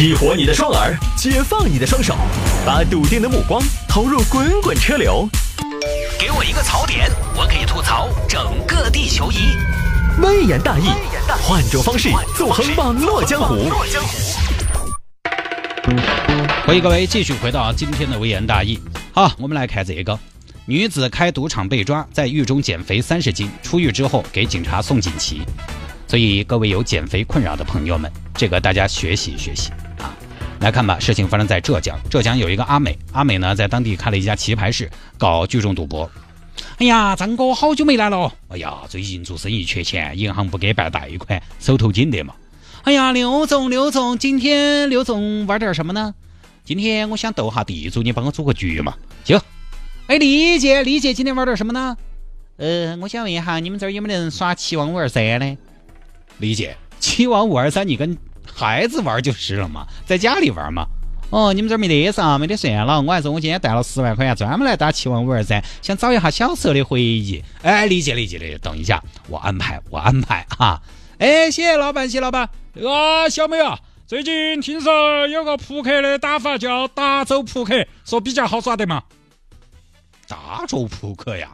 激活你的双耳，解放你的双手，把笃定的目光投入滚滚车流。给我一个槽点，我可以吐槽整个地球仪。微言大义，换种方式纵横网络江湖。欢迎各位继续回到今天的微言大义。好，我们来看这个：女子开赌场被抓，在狱中减肥三十斤，出狱之后给警察送锦旗。所以各位有减肥困扰的朋友们，这个大家学习学习啊！来看吧，事情发生在浙江，浙江有一个阿美，阿美呢在当地开了一家棋牌室，搞聚众赌博。哎呀，张哥好久没来了！哎呀，最近做生意缺钱，银行不给办贷款，手头紧的嘛。哎呀，刘总，刘总，今天刘总玩点什么呢？今天我想斗下地主，你帮我组个局嘛？行。哎，丽姐，丽姐，今天玩点什么呢？呃，我想问一下，你们这儿有没有人耍七王五二三呢？李姐，七王五二三，你跟孩子玩就是了嘛，在家里玩嘛。哦，你们这儿没得啥，没得算了。我还说我今天带了十万块钱，专门来打七万五二三，想找一下小时候的回忆。哎，理解理解理解，等一下，我安排，我安排哈。哎，谢谢老板，谢老板。啊，小美啊，最近听说有个扑克的打法叫达州扑克，说比较好耍的嘛。达州扑克呀。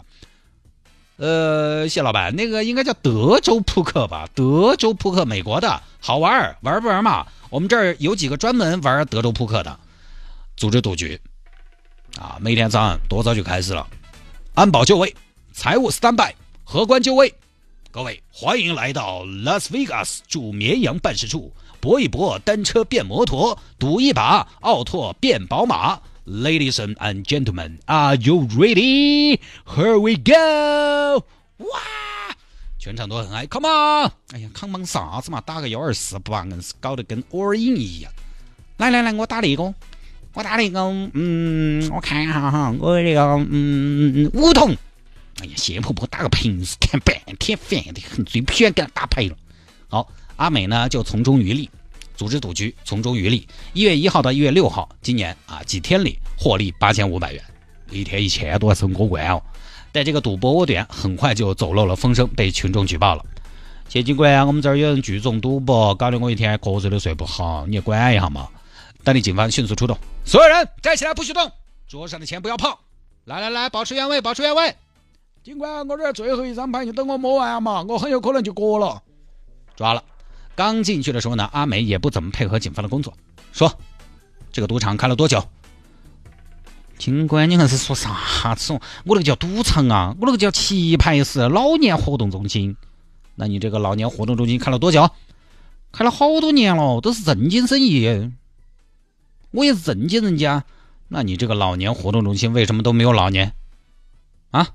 呃，谢老板，那个应该叫德州扑克吧？德州扑克，美国的，好玩儿玩不玩嘛？我们这儿有几个专门玩德州扑克的，组织赌局，啊，每天早上多早就开始了，安保就位，财务 stand by，荷官就位，各位欢迎来到拉斯维加斯驻绵阳办事处，搏一搏单车变摩托，赌一把奥拓变宝马。Ladies and gentlemen, are you ready? Here we go! 哇，全场都很嗨，Come on！哎呀，，Come on 啥子嘛？打个幺二四不把硬是搞得跟 all in 一样。来来来，我打那个，我打那个，嗯，我看一下哈，我那个，嗯，梧桐。哎呀，谢婆婆打个平时看半天烦的很，最不喜欢跟他打牌了。好，阿美呢就从中渔利。组织赌局，从中渔利。一月一号到一月六号，今年啊几天里获利八千五百元，一天一千多，很过关哦。但这个赌博窝点很快就走漏了风声，被群众举报了。谢警官，我们这儿有人聚众赌博，搞得我一天瞌睡都睡不好，你也管一下嘛。当地警方迅速出动，所有人站起来不许动，桌上的钱不要碰。来来来，保持原位，保持原位。警官，我这最后一张牌，你等我摸完嘛，我很有可能就过了。抓了。刚进去的时候呢，阿美也不怎么配合警方的工作，说：“这个赌场开了多久？”警官，你还是说啥子？我那个叫赌场啊，我那个叫棋牌室、老年活动中心。那你这个老年活动中心开了多久？开了好多年了，都是正经生意。我也是正经人家。那你这个老年活动中心为什么都没有老年？啊？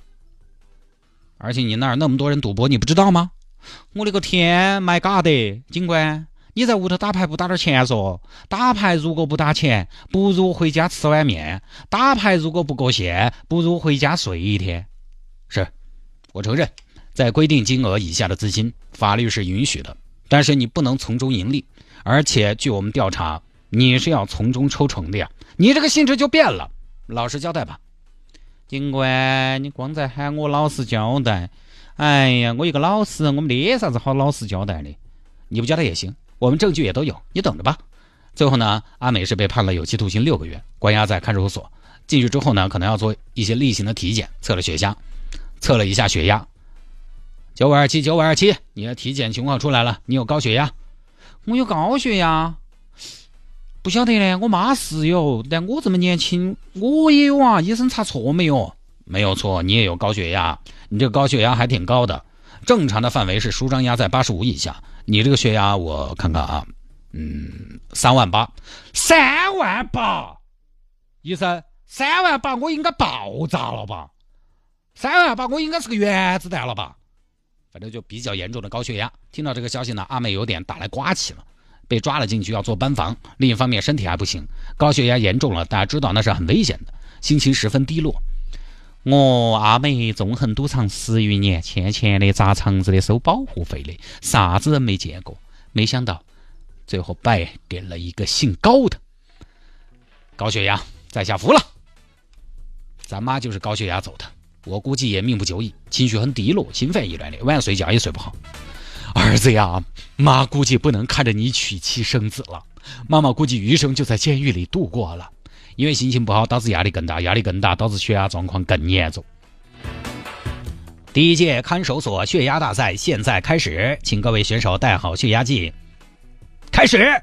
而且你那儿那么多人赌博，你不知道吗？我的个天，，My God，！警官，你在屋头打牌不打点钱嗦？打牌如果不打钱，不如回家吃碗面；打牌如果不过线，不如回家睡一天。是，我承认，在规定金额以下的资金，法律是允许的，但是你不能从中盈利。而且据我们调查，你是要从中抽成的呀！你这个性质就变了。老实交代吧，警官，你光在喊我老实交代。哎呀，我一个老实人，我没啥子好老实交代的。你不交代也行，我们证据也都有，你等着吧。最后呢，阿美是被判了有期徒刑六个月，关押在看守所。进去之后呢，可能要做一些例行的体检，测了血压，测了一下血压，九五二七，九五二七。你的体检情况出来了，你有高血压。我有高血压，不晓得呢。我妈是有，但我这么年轻，我也有啊。医生查错没有？没有错，你也有高血压。你这个高血压还挺高的，正常的范围是舒张压在八十五以下。你这个血压我看看啊，嗯，三万八，三万八，医生，三万八我应该爆炸了吧？三万八我应该是个原子弹了吧？反正就比较严重的高血压。听到这个消息呢，阿美有点打来刮起了，被抓了进去要做班房。另一方面身体还不行，高血压严重了，大家知道那是很危险的，心情十分低落。我阿美纵横赌场十余年，欠钱的、砸场子的、收保护费的，啥子人没见过？没想到最后败给了一个姓高的。高血压在下服了，咱妈就是高血压走的，我估计也命不久矣，情绪很低落，心烦意乱的，晚上睡觉也睡不好。儿子呀，妈估计不能看着你娶妻生子了，妈妈估计余生就在监狱里度过了。因为心情不好，导致压力更大，压力更大，导致血压状况更严重。第一届看守所血压大赛现在开始，请各位选手带好血压计。开始！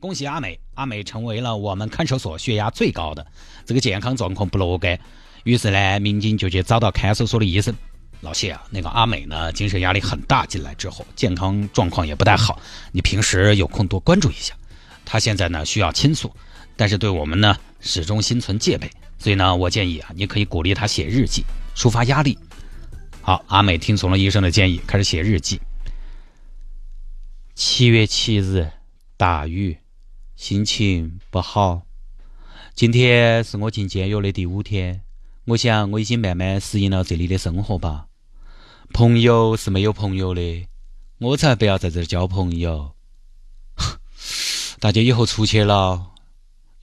恭喜阿美，阿美成为了我们看守所血压最高的，这个健康状况不乐观。于是呢，民警就去找到看守所的医生。老谢啊，那个阿美呢，精神压力很大，进来之后健康状况也不太好，你平时有空多关注一下。她现在呢需要倾诉，但是对我们呢始终心存戒备，所以呢，我建议啊，你可以鼓励他写日记，抒发压力。好，阿美听从了医生的建议，开始写日记。七月七日，大雨，心情不好。今天是我进监狱的第五天，我想我已经慢慢适应了这里的生活吧。朋友是没有朋友的，我才不要在这交朋友。大家以后出去了，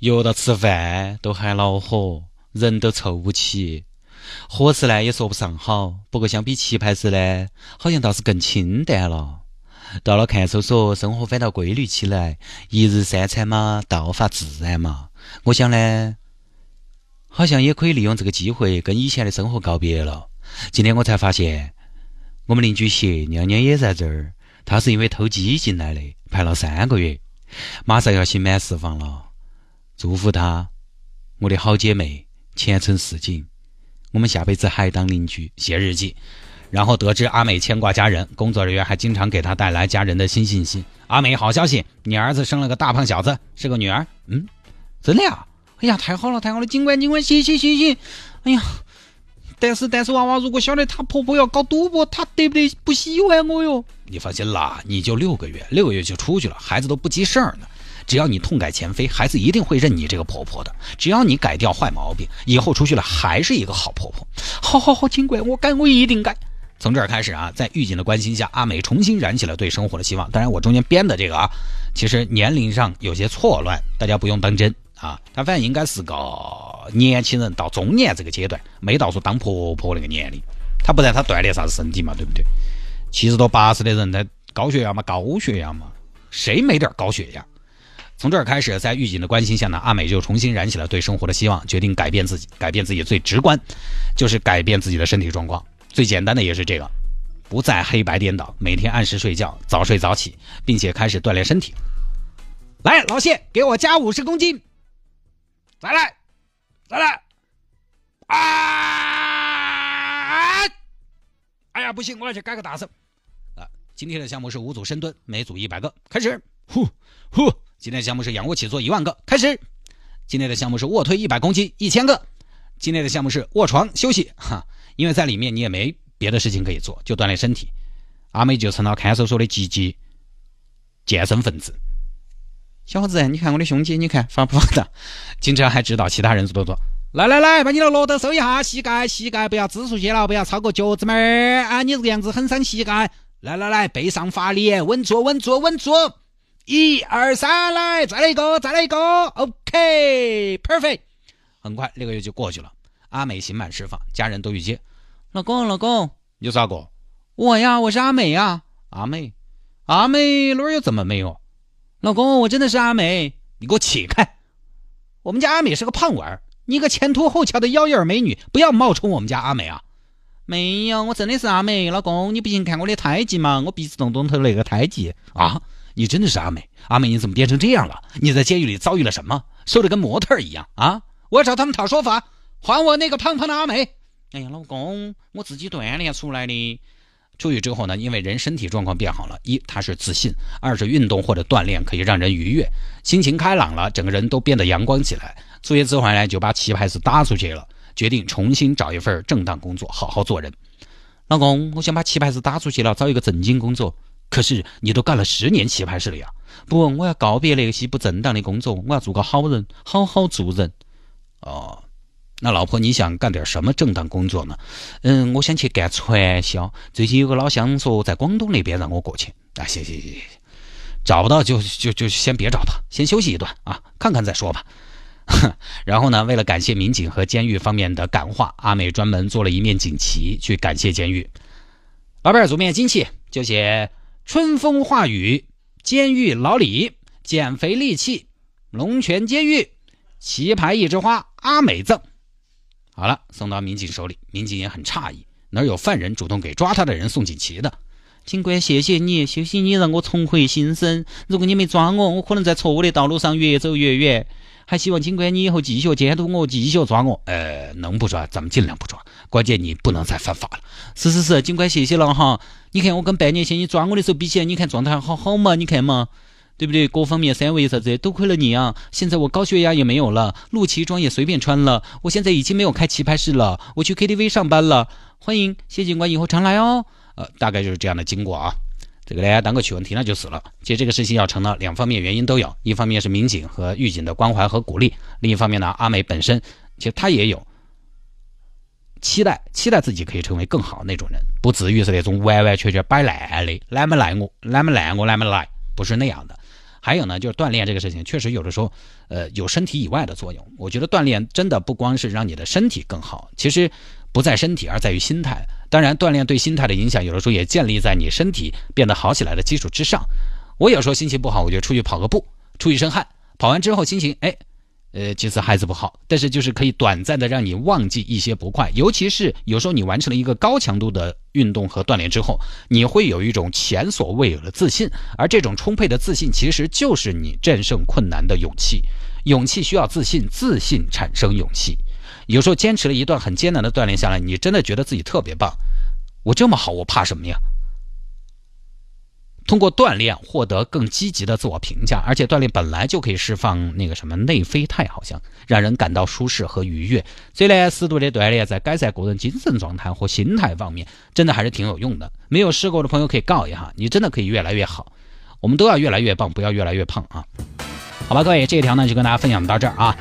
约到吃饭都喊恼火，人都凑不齐。伙食呢也说不上好，不过相比棋牌室呢，好像倒是更清淡了。到了看守所，生活反倒规律起来，一日三餐嘛，道法自然嘛。我想呢，好像也可以利用这个机会跟以前的生活告别了。今天我才发现，我们邻居谢娘娘也在这儿，她是因为偷鸡进来的，判了三个月，马上要刑满释放了。祝福她，我的好姐妹，前程似锦。我们下辈子还当邻居。写日记，然后得知阿美牵挂家人，工作人员还经常给她带来家人的新信息。阿美，好消息，你儿子生了个大胖小子，是个女儿。嗯，真的呀？哎呀，太好了，太好了！尽管尽管，谢谢谢谢。哎呀，但是但是娃娃如果晓得她婆婆要搞赌博，她得不得不喜欢我哟？你放心啦，你就六个月，六个月就出去了，孩子都不记事儿呢。只要你痛改前非，孩子一定会认你这个婆婆的。只要你改掉坏毛病，以后出去了还是一个好婆婆。好好好，请乖，我改，我一定改。从这儿开始啊，在狱警的关心下，阿美重新燃起了对生活的希望。当然，我中间编的这个啊，其实年龄上有些错乱，大家不用当真啊。她反正应该是个年轻人到中年这个阶段，没到说当婆婆那个年龄。她不然她锻炼啥子身体嘛，对不对？七十多八十的人，他高血压嘛，高血压嘛，谁没点高血压？从这儿开始，在狱警的关心下呢，阿美就重新燃起了对生活的希望，决定改变自己。改变自己最直观，就是改变自己的身体状况。最简单的也是这个，不再黑白颠倒，每天按时睡觉，早睡早起，并且开始锻炼身体。来，老谢，给我加五十公斤。再来，再来。啊！哎呀，不行，我要去改个大声。啊，今天的项目是五组深蹲，每组一百个，开始。呼呼。今天的项目是仰卧起坐一万个，开始。今天的项目是卧推一百公斤一千个。今天的项目是卧床休息哈，因为在里面你也没别的事情可以做，就锻炼身体。阿美就成了看守所的积极健身分子。小伙子，你看我的胸肌，你看发不发达？经常还指导其他人做做。来来来，把你的骆驼收一下，膝盖膝盖不要支出去了，不要超过脚趾门儿啊！你这个样子很伤膝盖。来来来，背上发力，稳住稳住稳住。一二三，来，再来一个，再来一个，OK，perfect。很快六个月就过去了，阿美刑满释放，家人都遇见。老公，老公，你咋个？我呀，我是阿美呀。阿美，阿美哪儿有这么美哦？老公，我真的是阿美，你给我起开！我们家阿美是个胖娃儿，你个前凸后翘的妖艳美女，不要冒充我们家阿美啊！没有，我真的是阿美。老公，你不信看我的胎记嘛？我鼻子洞洞头那个胎记啊。你真的是阿美？阿美，你怎么变成这样了？你在监狱里遭遇了什么？瘦的跟模特一样啊！我要找他们讨说法，还我那个胖胖的阿美！哎呀，老公，我自己锻炼出来的。出狱之后呢，因为人身体状况变好了，一他是自信，二是运动或者锻炼可以让人愉悦，心情开朗了，整个人都变得阳光起来。出狱之后呢，就把棋牌室打出去了，决定重新找一份正当工作，好好做人。老公，我想把棋牌室打出去了，找一个正经工作。可是你都干了十年棋牌室了呀！不，我要告别那些不正当的工作，我要做个好人，好好做人。哦，那老婆你想干点什么正当工作呢？嗯，我想去干传销。最近有个老乡说在广东那边让我过去。啊，行行行行，找不到就就就先别找他，先休息一段啊，看看再说吧。然后呢，为了感谢民警和监狱方面的感化，阿美专门做了一面锦旗去感谢监狱。老板做面锦旗就写。春风化雨，监狱老李，减肥利器，龙泉监狱，棋牌一枝花，阿美赠。好了，送到民警手里，民警也很诧异，哪有犯人主动给抓他的人送锦旗的？警官，谢谢你，谢谢你让我重回新生。如果你没抓我，我可能在错误的道路上越走越远。还希望警官你以后继续监督我，继续抓我。呃，能不抓咱们尽量不抓，关键你不能再犯法了。是是是，警官谢谢了哈。你看我跟半年前你抓我的时候比起来，你看状态好好嘛？你看嘛，对不对？各方面三围啥子，多亏了你啊！现在我高血压也没有了，露脐装也随便穿了。我现在已经没有开棋牌室了，我去 KTV 上班了。欢迎谢警官以后常来哦。呃，大概就是这样的经过啊。这个大家当个趣闻听了就是了。其实这个事情要成呢，两方面原因都有，一方面是民警和狱警的关怀和鼓励，另一方面呢，阿美本身其实她也有期待，期待自己可以成为更好那种人，不至于是那种歪歪曲曲摆烂的，来没来我，来没来我，来没来，不是那样的。还有呢，就是锻炼这个事情，确实有的时候，呃，有身体以外的作用。我觉得锻炼真的不光是让你的身体更好，其实不在身体，而在于心态。当然，锻炼对心态的影响，有的时候也建立在你身体变得好起来的基础之上。我有时候心情不好，我就出去跑个步，出一身汗，跑完之后心情，哎，呃，其实还是不好，但是就是可以短暂的让你忘记一些不快。尤其是有时候你完成了一个高强度的运动和锻炼之后，你会有一种前所未有的自信，而这种充沛的自信，其实就是你战胜困难的勇气。勇气需要自信，自信产生勇气。有时候坚持了一段很艰难的锻炼下来，你真的觉得自己特别棒。我这么好，我怕什么呀？通过锻炼获得更积极的自我评价，而且锻炼本来就可以释放那个什么内啡肽，好像让人感到舒适和愉悦。所以呢，适度的锻炼在改善个人精神状态和心态方面，真的还是挺有用的。没有试过的朋友可以告一下，你真的可以越来越好。我们都要越来越棒，不要越来越胖啊！好吧，各位，这一条呢就跟大家分享到这儿啊。